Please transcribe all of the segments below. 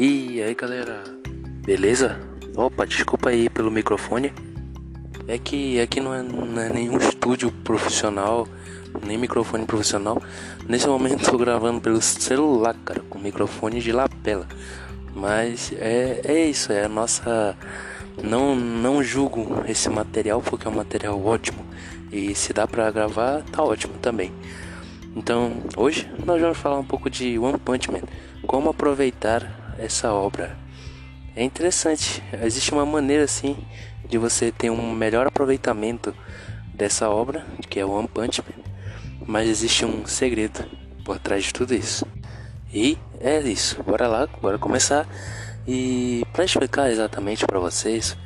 E aí galera, beleza? Opa, desculpa aí pelo microfone. É que aqui não é, não é nenhum estúdio profissional, nem microfone profissional. Nesse momento estou gravando pelo celular, cara, com microfone de lapela. Mas é, é isso, é a nossa. Não, não julgo esse material porque é um material ótimo. E se dá pra gravar, tá ótimo também. Então, hoje nós vamos falar um pouco de One Punch Man. Como aproveitar essa obra. É interessante, existe uma maneira assim de você ter um melhor aproveitamento dessa obra, que é o One Punch Man, mas existe um segredo por trás de tudo isso. E é isso, bora lá, bora começar. E para explicar exatamente para vocês,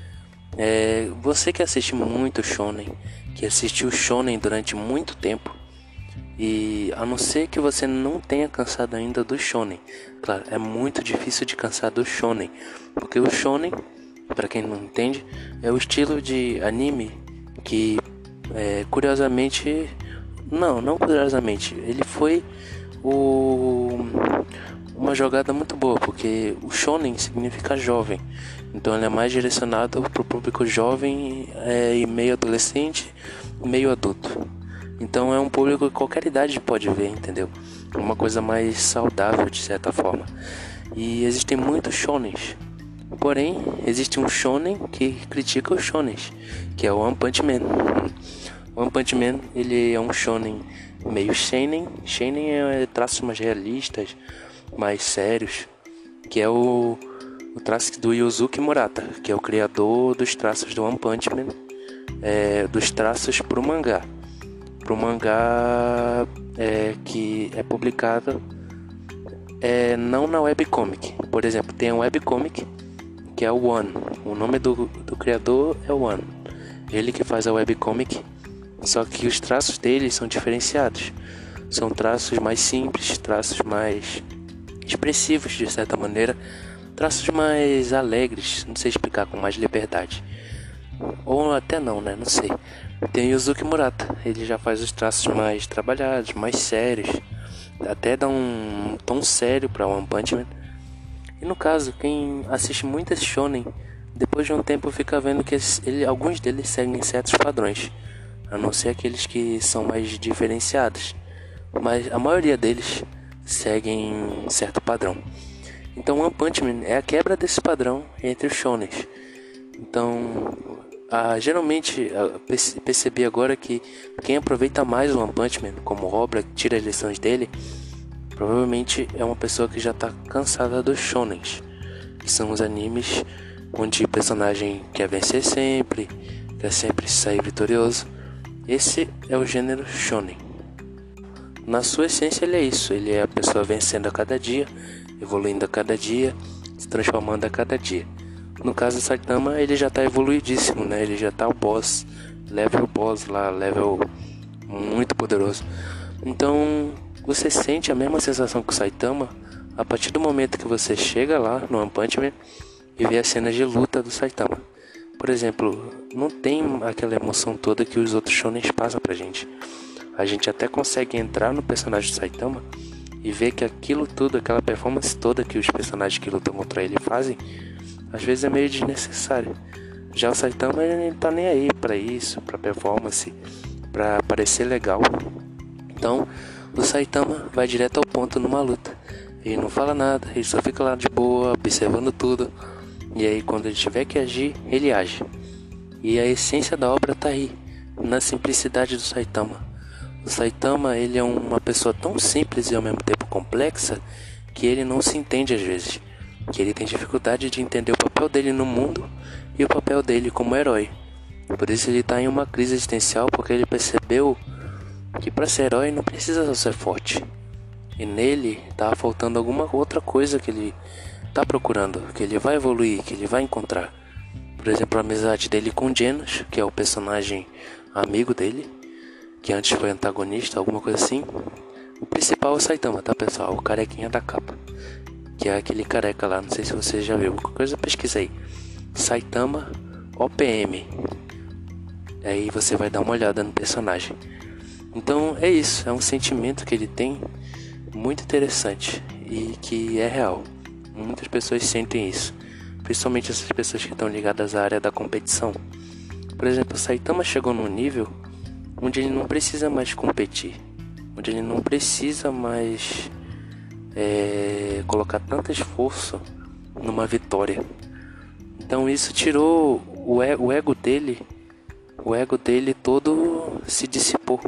é, você que assiste muito shonen, que assistiu shonen durante muito tempo, e a não ser que você não tenha cansado ainda do shonen. Claro, é muito difícil de cansar do shonen, porque o shonen, para quem não entende, é o estilo de anime que é, curiosamente, não, não curiosamente, ele foi o uma jogada muito boa, porque o shonen significa jovem. Então ele é mais direcionado para o público jovem é, e meio adolescente, meio adulto. Então é um público que qualquer idade pode ver, entendeu? Uma coisa mais saudável de certa forma. E existem muitos shonens. Porém, existe um shonen que critica os shonens, que é o One Punch Man. One Punch Man, ele é um shonen meio seinen. Seinen é traços mais realistas, mais sérios, que é o, o traço do Yuzuki Murata, que é o criador dos traços do One Punch Man, é, dos traços pro mangá para o mangá é, que é publicado é, não na webcomic. Por exemplo, tem um webcomic que é o One. O nome do, do criador é One. Ele que faz a webcomic, só que os traços dele são diferenciados. São traços mais simples, traços mais expressivos de certa maneira, traços mais alegres, não sei explicar com mais liberdade. Ou até não, né? Não sei. Tem o Yuzuki Murata, ele já faz os traços mais trabalhados, mais sérios, até dá um tom sério para One Punch Man. E no caso, quem assiste muito esse shonen, depois de um tempo fica vendo que ele, alguns deles seguem certos padrões, a não ser aqueles que são mais diferenciados, mas a maioria deles seguem um certo padrão. Então One Punch Man é a quebra desse padrão entre os shonens. Então ah, geralmente ah, percebi agora que quem aproveita mais o One Punch Man como obra, tira as lições dele, provavelmente é uma pessoa que já está cansada dos shonens, que são os animes onde o personagem quer vencer sempre, quer sempre sair vitorioso. Esse é o gênero shonen. Na sua essência ele é isso, ele é a pessoa vencendo a cada dia, evoluindo a cada dia, se transformando a cada dia. No caso do Saitama, ele já tá evoluidíssimo, né? Ele já tá o boss, level boss lá, level muito poderoso. Então, você sente a mesma sensação que o Saitama a partir do momento que você chega lá no One Punch Man e vê as cenas de luta do Saitama. Por exemplo, não tem aquela emoção toda que os outros shonens passam pra gente. A gente até consegue entrar no personagem do Saitama e ver que aquilo tudo, aquela performance toda que os personagens que lutam contra ele fazem, às vezes é meio desnecessário. Já o Saitama ele não tá nem aí para isso, para performance, para parecer legal. Então, o Saitama vai direto ao ponto numa luta. Ele não fala nada, ele só fica lá de boa, observando tudo. E aí quando ele tiver que agir, ele age. E a essência da obra tá aí, na simplicidade do Saitama. O Saitama, ele é uma pessoa tão simples e ao mesmo tempo complexa que ele não se entende às vezes que ele tem dificuldade de entender o papel dele no mundo e o papel dele como herói. Por isso ele está em uma crise existencial porque ele percebeu que para ser herói não precisa só ser forte. E nele tá faltando alguma outra coisa que ele tá procurando, que ele vai evoluir, que ele vai encontrar. Por exemplo, a amizade dele com Genos, que é o personagem amigo dele, que antes foi antagonista, alguma coisa assim. O principal é o Saitama, tá pessoal? O carequinha da capa que é aquele careca lá, não sei se você já viu. Qualquer coisa pesquisa aí. Saitama OPM. Aí você vai dar uma olhada no personagem. Então é isso, é um sentimento que ele tem muito interessante e que é real. Muitas pessoas sentem isso, principalmente essas pessoas que estão ligadas à área da competição. Por exemplo, Saitama chegou num nível onde ele não precisa mais competir, onde ele não precisa mais é, colocar tanto esforço numa vitória. Então isso tirou o, e, o ego dele, o ego dele todo se dissipou,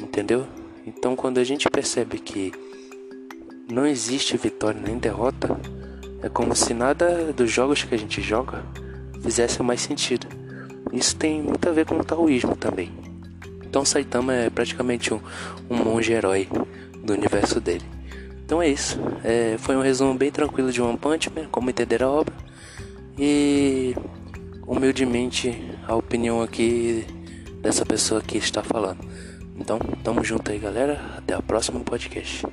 entendeu? Então quando a gente percebe que não existe vitória nem derrota, é como se nada dos jogos que a gente joga fizesse mais sentido. Isso tem muito a ver com o taoísmo também. Então Saitama é praticamente um, um monge herói do universo dele. Então é isso. É, foi um resumo bem tranquilo de One Punch Man, como entender a obra. E humildemente a opinião aqui dessa pessoa que está falando. Então, tamo junto aí, galera. Até o próximo podcast.